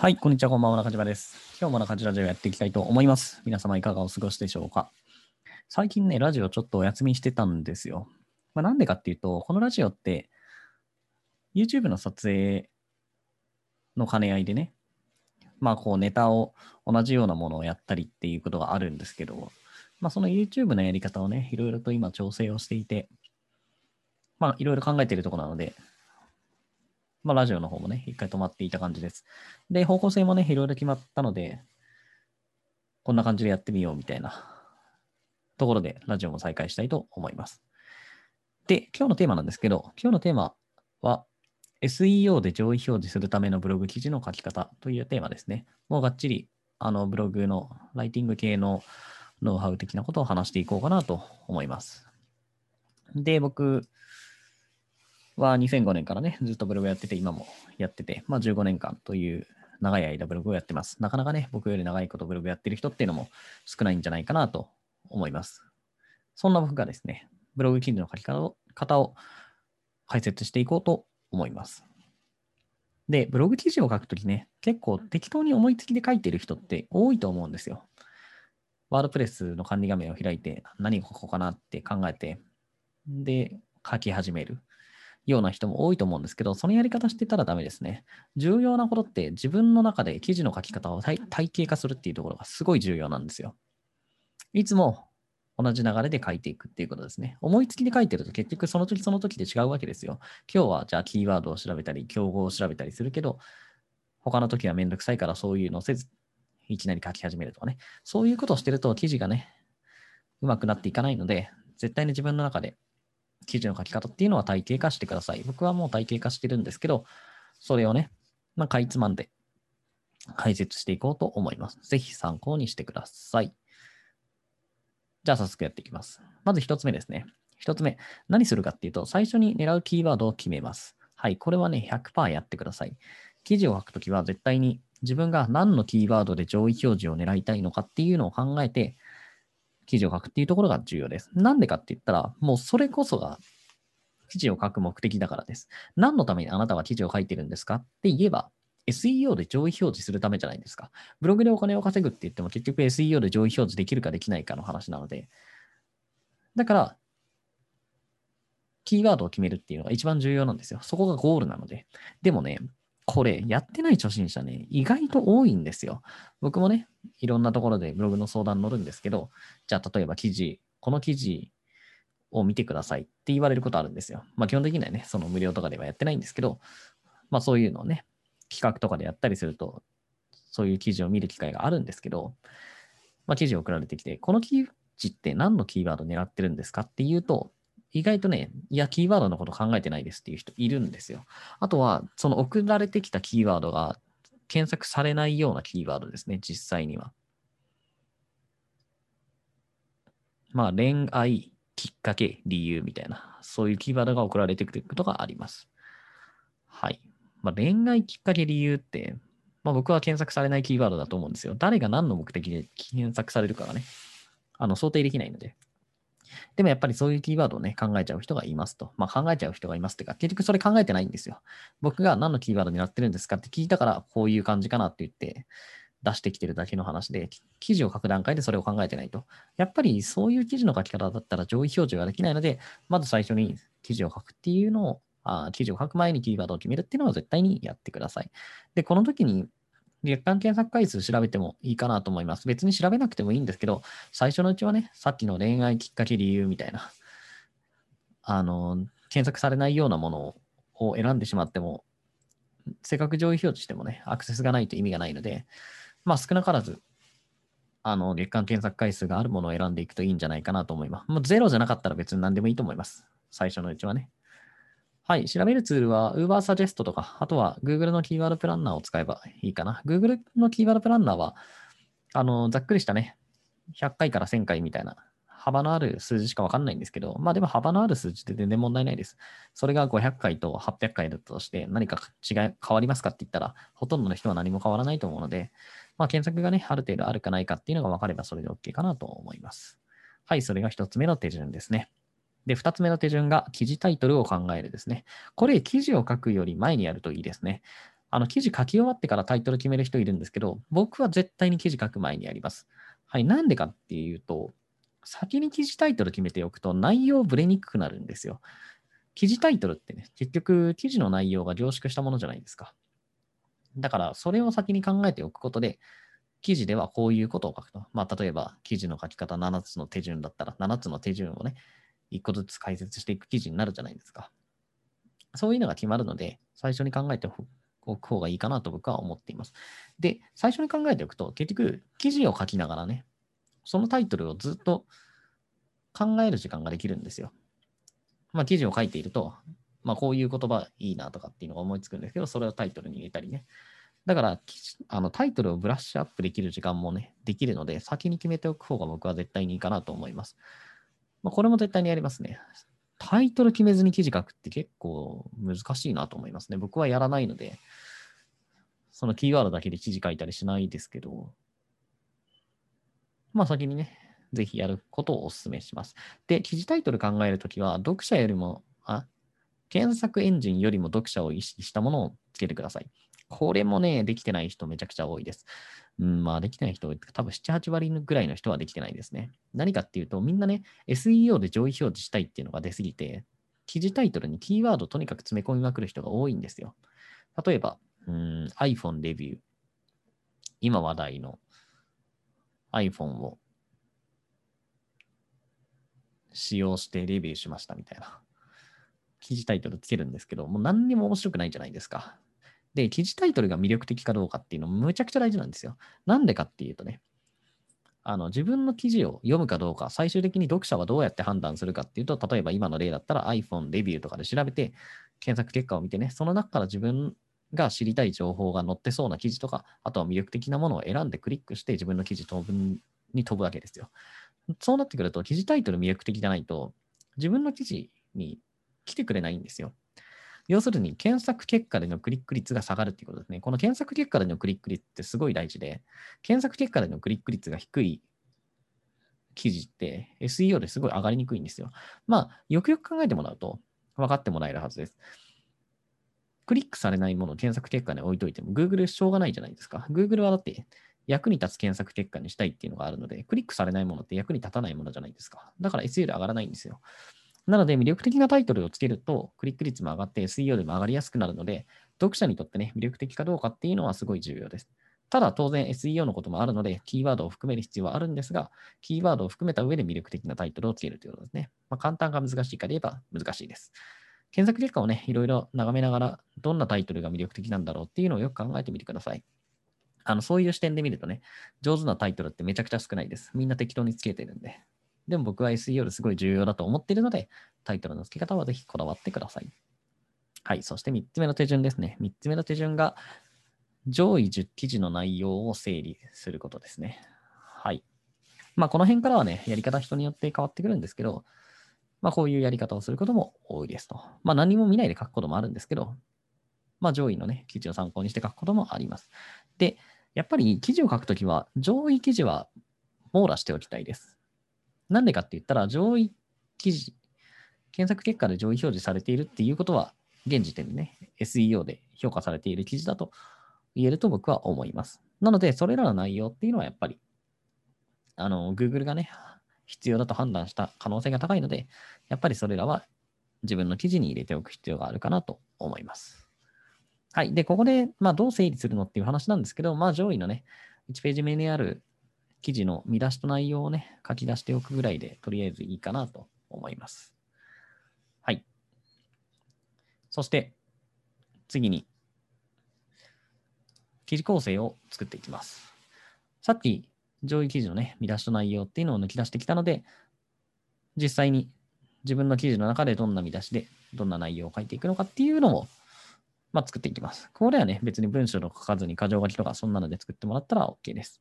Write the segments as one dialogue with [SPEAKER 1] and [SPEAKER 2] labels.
[SPEAKER 1] はい、こんにちは、こんばんは、中島です。今日も中島ラジオやっていきたいと思います。皆様いかがお過ごしでしょうか最近ね、ラジオちょっとお休みしてたんですよ。まあ、なんでかっていうと、このラジオって、YouTube の撮影の兼ね合いでね、まあこうネタを同じようなものをやったりっていうことがあるんですけど、まあその YouTube のやり方をね、いろいろと今調整をしていて、まあいろいろ考えているところなので、まあラジオの方もね、一回止まっていた感じです。で、方向性もね、いろいろ決まったので、こんな感じでやってみようみたいなところで、ラジオも再開したいと思います。で、今日のテーマなんですけど、今日のテーマは、SEO で上位表示するためのブログ記事の書き方というテーマですね。もうがっちり、あの、ブログのライティング系のノウハウ的なことを話していこうかなと思います。で、僕は2005年からね、ずっとブログやってて、今もやってて、まあ15年間という長い間ブログをやってます。なかなかね、僕より長いことブログやってる人っていうのも少ないんじゃないかなと思います。そんな僕がですね、ブログ記事の書き方を方を解説していこうと思います。で、ブログ記事を書くときね、結構適当に思いつきで書いてる人って多いと思うんですよ。ワードプレスの管理画面を開いて、何を書こかなって考えて、で、書き始めるような人も多いと思うんですけど、そのやり方してたらダメですね。重要なことって自分の中で記事の書き方を体系化するっていうところがすごい重要なんですよ。いつも同じ流れで書いていくっていうことですね。思いつきで書いてると結局その時その時で違うわけですよ。今日はじゃあキーワードを調べたり、競合を調べたりするけど、他の時はめんどくさいからそういうのせず、いきなり書き始めるとかね。そういうことをしてると記事がね、うまくなっていかないので、絶対に自分の中で記事の書き方っていうのは体系化してください。僕はもう体系化してるんですけど、それをね、まあ、かいつまんで解説していこうと思います。ぜひ参考にしてください。じゃあ早速やっていきます。まず一つ目ですね。一つ目、何するかっていうと、最初に狙うキーワードを決めます。はい、これはね、100%やってください。記事を書くときは絶対に自分が何のキーワードで上位表示を狙いたいのかっていうのを考えて、記事を書くっていうところが重要です。なんでかって言ったら、もうそれこそが記事を書く目的だからです。何のためにあなたは記事を書いてるんですか？って言えば、SEO で上位表示するためじゃないですか。ブログでお金を稼ぐって言っても結局 SEO で上位表示できるかできないかの話なので、だから、キーワードを決めるっていうのが一番重要なんですよ。そこがゴールなので。でもね、これやってない初心者ね、意外と多いんですよ。僕もね、いろんなところでブログの相談乗るんですけど、じゃあ例えば記事、この記事を見てくださいって言われることあるんですよ。まあ基本的にはね、その無料とかではやってないんですけど、まあそういうのをね、企画とかでやったりすると、そういう記事を見る機会があるんですけど、まあ記事を送られてきて、この記事って何のキーワード狙ってるんですかっていうと、意外とね、いや、キーワードのこと考えてないですっていう人いるんですよ。あとは、その送られてきたキーワードが検索されないようなキーワードですね、実際には。まあ、恋愛、きっかけ、理由みたいな、そういうキーワードが送られてくることがあります。はい。まあ、恋愛、きっかけ、理由って、まあ、僕は検索されないキーワードだと思うんですよ。誰が何の目的で検索されるかがね、あの想定できないので。でもやっぱりそういうキーワードをね、考えちゃう人がいますと。まあ考えちゃう人がいますっていうか、結局それ考えてないんですよ。僕が何のキーワードになってるんですかって聞いたから、こういう感じかなって言って出してきてるだけの話で、記事を書く段階でそれを考えてないと。やっぱりそういう記事の書き方だったら上位表示ができないので、まず最初に記事を書くっていうのを、あ記事を書く前にキーワードを決めるっていうのは絶対にやってください。で、この時に月間検索回数調べてもいいかなと思います。別に調べなくてもいいんですけど、最初のうちはね、さっきの恋愛きっかけ理由みたいな、あの、検索されないようなものを選んでしまっても、せっかく上位表示してもね、アクセスがないと意味がないので、まあ少なからず、あの、月間検索回数があるものを選んでいくといいんじゃないかなと思います。もうゼロじゃなかったら別に何でもいいと思います。最初のうちはね。はい、調べるツールは UberSuggest とか、あとは Google のキーワードプランナーを使えばいいかな。Google のキーワードプランナーは、あの、ざっくりしたね、100回から1000回みたいな幅のある数字しかわかんないんですけど、まあでも幅のある数字って全然問題ないです。それが500回と800回だったとして何か違い、変わりますかって言ったら、ほとんどの人は何も変わらないと思うので、まあ検索がね、ある程度あるかないかっていうのが分かればそれで OK かなと思います。はい、それが一つ目の手順ですね。で、二つ目の手順が記事タイトルを考えるですね。これ、記事を書くより前にやるといいですね。あの、記事書き終わってからタイトル決める人いるんですけど、僕は絶対に記事書く前にやります。はい。なんでかっていうと、先に記事タイトル決めておくと内容ぶれにくくなるんですよ。記事タイトルってね、結局記事の内容が凝縮したものじゃないですか。だから、それを先に考えておくことで、記事ではこういうことを書くと。まあ、例えば、記事の書き方7つの手順だったら、7つの手順をね、1個ずつ解説していく記事になるじゃないですか。そういうのが決まるので、最初に考えておく方がいいかなと僕は思っています。で、最初に考えておくと、結局、記事を書きながらね、そのタイトルをずっと考える時間ができるんですよ。まあ、記事を書いていると、まあ、こういう言葉いいなとかっていうのが思いつくんですけど、それをタイトルに入れたりね。だから、あのタイトルをブラッシュアップできる時間もね、できるので、先に決めておく方が僕は絶対にいいかなと思います。まあ、これも絶対にやりますね。タイトル決めずに記事書くって結構難しいなと思いますね。僕はやらないので、そのキーワードだけで記事書いたりしないですけど、まあ先にね、ぜひやることをお勧めします。で、記事タイトル考えるときは、読者よりも、あ、検索エンジンよりも読者を意識したものをつけてください。これもね、できてない人めちゃくちゃ多いです。うん、まあ、できてない人、多分7、8割ぐらいの人はできてないですね。何かっていうと、みんなね、SEO で上位表示したいっていうのが出すぎて、記事タイトルにキーワードをとにかく詰め込みまくる人が多いんですよ。例えば、うん、iPhone レビュー。今話題の iPhone を使用してレビューしましたみたいな記事タイトルつけるんですけど、もう何にも面白くないじゃないですか。で、記事タイトルが魅力的かどうかっていうのもむちゃくちゃ大事なんですよ。なんでかっていうとね、あの自分の記事を読むかどうか、最終的に読者はどうやって判断するかっていうと、例えば今の例だったら iPhone レビューとかで調べて、検索結果を見てね、その中から自分が知りたい情報が載ってそうな記事とか、あとは魅力的なものを選んでクリックして自分の記事飛ぶに飛ぶわけですよ。そうなってくると、記事タイトル魅力的じゃないと、自分の記事に来てくれないんですよ。要するに、検索結果でのクリック率が下がるっていうことですね。この検索結果でのクリック率ってすごい大事で、検索結果でのクリック率が低い記事って SEO ですごい上がりにくいんですよ。まあ、よくよく考えてもらうと分かってもらえるはずです。クリックされないものを検索結果に置いといても Google しょうがないじゃないですか。Google はだって役に立つ検索結果にしたいっていうのがあるので、クリックされないものって役に立たないものじゃないですか。だから SEO で上がらないんですよ。なので、魅力的なタイトルをつけると、クリック率も上がって SEO でも上がりやすくなるので、読者にとってね、魅力的かどうかっていうのはすごい重要です。ただ、当然 SEO のこともあるので、キーワードを含める必要はあるんですが、キーワードを含めた上で魅力的なタイトルをつけるということですね。まあ、簡単か難しいかで言えば難しいです。検索結果をね、いろいろ眺めながら、どんなタイトルが魅力的なんだろうっていうのをよく考えてみてください。あの、そういう視点で見るとね、上手なタイトルってめちゃくちゃ少ないです。みんな適当につけてるんで。でも僕は SEO ですごい重要だと思っているので、タイトルの付け方はぜひこだわってください。はい。そして3つ目の手順ですね。3つ目の手順が、上位10記事の内容を整理することですね。はい。まあ、この辺からはね、やり方人によって変わってくるんですけど、まあ、こういうやり方をすることも多いですと。まあ、何も見ないで書くこともあるんですけど、まあ、上位のね、記事を参考にして書くこともあります。で、やっぱり記事を書くときは、上位記事は網羅しておきたいです。なんでかって言ったら、上位記事、検索結果で上位表示されているっていうことは、現時点でね、SEO で評価されている記事だと言えると僕は思います。なので、それらの内容っていうのはやっぱり、あの、Google がね、必要だと判断した可能性が高いので、やっぱりそれらは自分の記事に入れておく必要があるかなと思います。はい。で、ここで、まあ、どう整理するのっていう話なんですけど、まあ、上位のね、1ページ目にある記事の見出しと内容をね、書き出しておくぐらいで、とりあえずいいかなと思います。はい。そして、次に、記事構成を作っていきます。さっき、上位記事のね、見出しと内容っていうのを抜き出してきたので、実際に自分の記事の中でどんな見出しで、どんな内容を書いていくのかっていうのを、まあ、作っていきます。これはね、別に文章を書かずに箇条書きとかそんなので作ってもらったら OK です。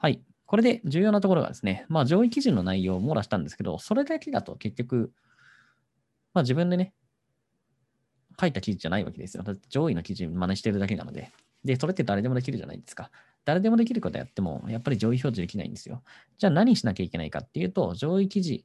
[SPEAKER 1] はい。これで重要なところがですね、まあ上位記事の内容を網羅したんですけど、それだけだと結局、まあ自分でね、書いた記事じゃないわけですよ。上位の記事真似してるだけなので。で、それって誰でもできるじゃないですか。誰でもできることやっても、やっぱり上位表示できないんですよ。じゃあ何しなきゃいけないかっていうと、上位記事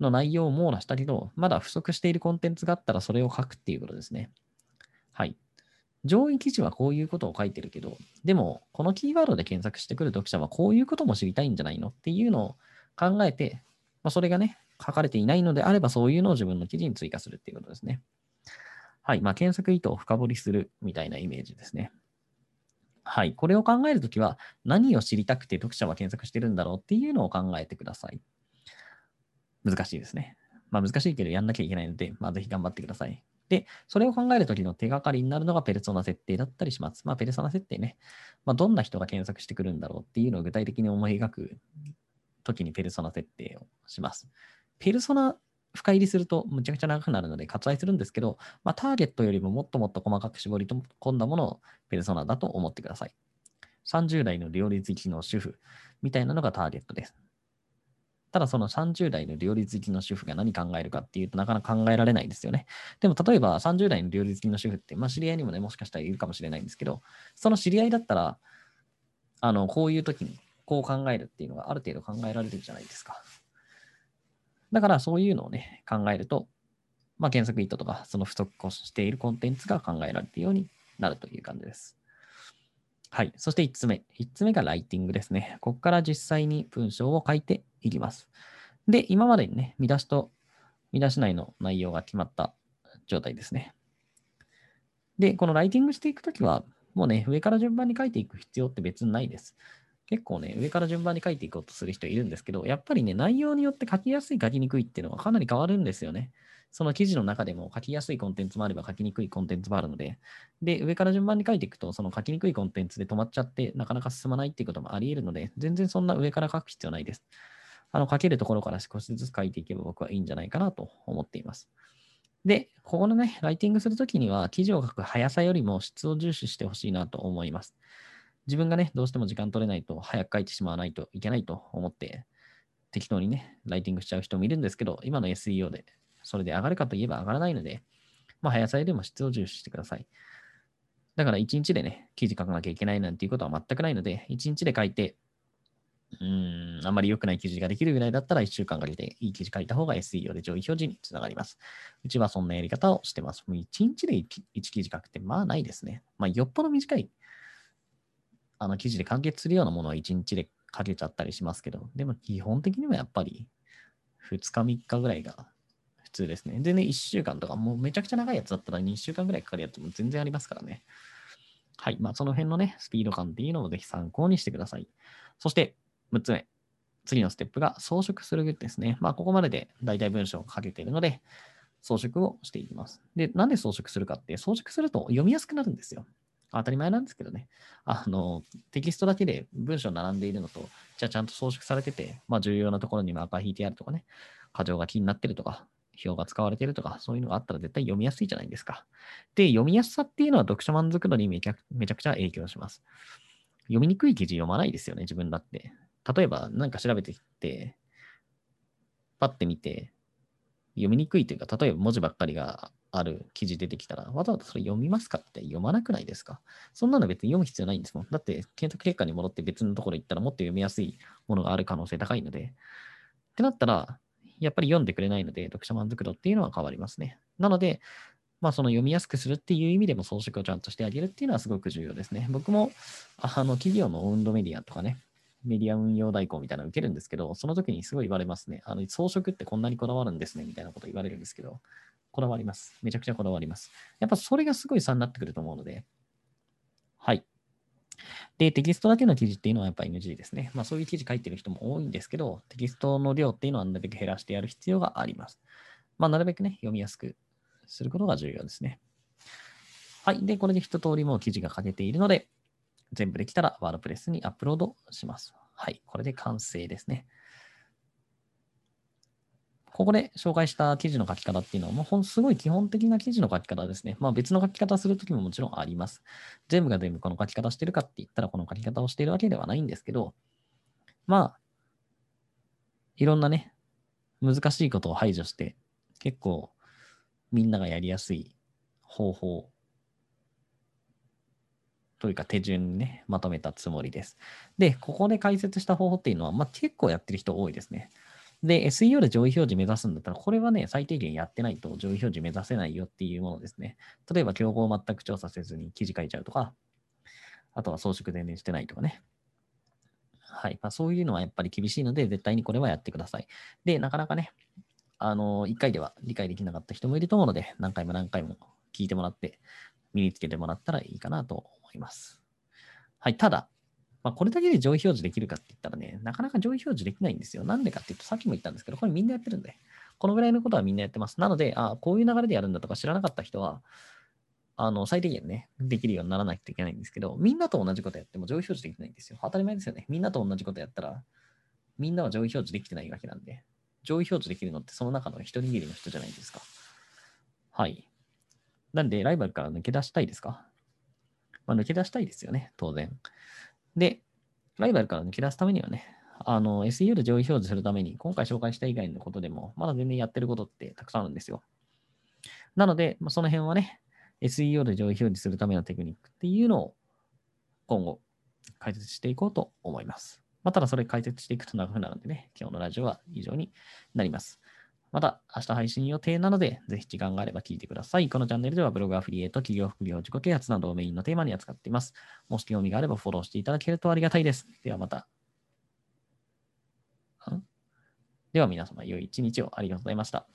[SPEAKER 1] の内容を網羅したけど、まだ不足しているコンテンツがあったらそれを書くっていうことですね。はい。上位記事はこういうことを書いてるけど、でも、このキーワードで検索してくる読者はこういうことも知りたいんじゃないのっていうのを考えて、まあ、それがね、書かれていないのであれば、そういうのを自分の記事に追加するっていうことですね。はい。まあ、検索意図を深掘りするみたいなイメージですね。はい。これを考えるときは、何を知りたくて読者は検索してるんだろうっていうのを考えてください。難しいですね。まあ、難しいけどやんなきゃいけないので、まあ、ぜひ頑張ってください。で、それを考えるときの手がかりになるのがペルソナ設定だったりします。まあ、ペルソナ設定ね。まあ、どんな人が検索してくるんだろうっていうのを具体的に思い描くときにペルソナ設定をします。ペルソナ深入りするとむちゃくちゃ長くなるので割愛するんですけど、まあ、ターゲットよりももっともっと細かく絞り込んだものをペルソナだと思ってください。30代の料理好きの主婦みたいなのがターゲットです。ただその30代の料理好きの主婦が何考えるかっていうとなかなか考えられないですよね。でも例えば30代の料理好きの主婦って、まあ知り合いにもね、もしかしたらいるかもしれないんですけど、その知り合いだったら、あの、こういう時にこう考えるっていうのがある程度考えられるじゃないですか。だからそういうのをね、考えると、まあ検索意図とか、その不足しているコンテンツが考えられるようになるという感じです。はい。そして3つ目。3つ目がライティングですね。ここから実際に文章を書いていきます。で、今までにね、見出しと見出し内の内容が決まった状態ですね。で、このライティングしていくときは、もうね、上から順番に書いていく必要って別にないです。結構ね、上から順番に書いていこうとする人いるんですけど、やっぱりね、内容によって書きやすい、書きにくいっていうのはかなり変わるんですよね。その記事の中でも書きやすいコンテンツもあれば書きにくいコンテンツもあるので、で、上から順番に書いていくと、その書きにくいコンテンツで止まっちゃって、なかなか進まないっていうこともあり得るので、全然そんな上から書く必要ないです。あの、書けるところから少しずつ書いていけば僕はいいんじゃないかなと思っています。で、ここのね、ライティングするときには、記事を書く速さよりも質を重視してほしいなと思います。自分がね、どうしても時間取れないと、早く書いてしまわないといけないと思って、適当にね、ライティングしちゃう人もいるんですけど、今の SEO でそれで上がるかといえば上がらないので、まあ、速さよりも質を重視してください。だから1日でね、記事書かなきゃいけないなんていうことは全くないので、1日で書いて、うん、あんまり良くない記事ができるぐらいだったら1週間かけていい記事書いた方が SEO で上位表示につながります。うちはそんなやり方をしてます。もう1日で 1, 1記事書くってまあないですね。まあよっぽど短いあの記事で完結するようなものは1日で書けちゃったりしますけど、でも基本的にはやっぱり2日3日ぐらいが普通ですね。でね、1週間とか、もうめちゃくちゃ長いやつだったら2週間ぐらいかかるやつも全然ありますからね。はい。まあその辺のね、スピード感っていうのをぜひ参考にしてください。そして6つ目。次のステップが装飾するですね。まあここまでで大体文章を書けているので、装飾をしていきます。で、なんで装飾するかって、装飾すると読みやすくなるんですよ。当たり前なんですけどね。あの、テキストだけで文章並んでいるのと、じゃあちゃんと装飾されてて、まあ重要なところにマーカー引いてあるとかね、箇条が気になってるとか、表が使われてるとか、そういうのがあったら絶対読みやすいじゃないですか。で、読みやすさっていうのは読者満足度にめちゃめちゃくちゃ影響します。読みにくい記事読まないですよね、自分だって。例えば、何か調べてきて、パッて見て、読みにくいというか、例えば文字ばっかりがある記事出てきたら、わざわざそれ読みますかって読まなくないですか？そんなの別に読む必要ないんですもん。だって検索結果に戻って別のところ行ったらもっと読みやすいものがある可能性高いので。ってなったら、やっぱり読んでくれないので、読者満足度っていうのは変わりますね。なので、まあ、その読みやすくするっていう意味でも装飾をちゃんとしてあげるっていうのはすごく重要ですね。僕も、あの、企業のオウンドメディアとかね、メディア運用代行みたいなの受けるんですけど、その時にすごい言われますね。あの、装飾ってこんなにこだわるんですね、みたいなこと言われるんですけど、こだわります。めちゃくちゃこだわります。やっぱそれがすごい差になってくると思うので、はい。で、テキストだけの記事っていうのはやっぱ NG ですね。まあそういう記事書いてる人も多いんですけど、テキストの量っていうのはなるべく減らしてやる必要があります。まあなるべくね、読みやすくすることが重要ですね。はい。で、これで一通りもう記事が書けているので、全部できたらワードプレスにアップロードします。はい。これで完成ですね。ここで紹介した記事の書き方っていうのは、もうすごい基本的な記事の書き方ですね。まあ別の書き方するときももちろんあります。全部が全部この書き方してるかって言ったらこの書き方をしているわけではないんですけど、まあ、いろんなね、難しいことを排除して、結構みんながやりやすい方法というか手順にね、まとめたつもりです。で、ここで解説した方法っていうのは、まあ、結構やってる人多いですね。で、SEO で上位表示目指すんだったら、これはね、最低限やってないと上位表示目指せないよっていうものですね。例えば、競合を全く調査せずに記事書いちゃうとか、あとは装飾全然してないとかね。はい。まあ、そういうのはやっぱり厳しいので、絶対にこれはやってください。で、なかなかね、あの、1回では理解できなかった人もいると思うので、何回も何回も聞いてもらって、身につけてもらったらいいかなと思います。はい。ただ、まあ、これだけで上位表示できるかって言ったらね、なかなか上位表示できないんですよ。なんでかっていうと、さっきも言ったんですけど、これみんなやってるんで、このぐらいのことはみんなやってます。なので、あこういう流れでやるんだとか知らなかった人は、あの、最低限ね、できるようにならないといけないんですけど、みんなと同じことやっても上位表示できないんですよ。当たり前ですよね。みんなと同じことやったら、みんなは上位表示できてないわけなんで、上位表示できるのってその中の一握りの人じゃないですか。はい。なんで、ライバルから抜け出したいですか？まあ、抜け出したいですよね、当然。で、ライバルから抜け出すためにはね、あの、SEO で上位表示するために、今回紹介した以外のことでも、まだ全然やってることってたくさんあるんですよ。なので、まあ、その辺はね、SEO で上位表示するためのテクニックっていうのを今後解説していこうと思います。まあ、ただそれ解説していくと長くなるのでね、今日のラジオは以上になります。また明日配信予定なので、ぜひ時間があれば聞いてください。このチャンネルではブログアフリエイト、企業副業、自己啓発などをメインのテーマに扱っています。もし興味があればフォローしていただけるとありがたいです。ではまた。では皆様、良い一日をありがとうございました。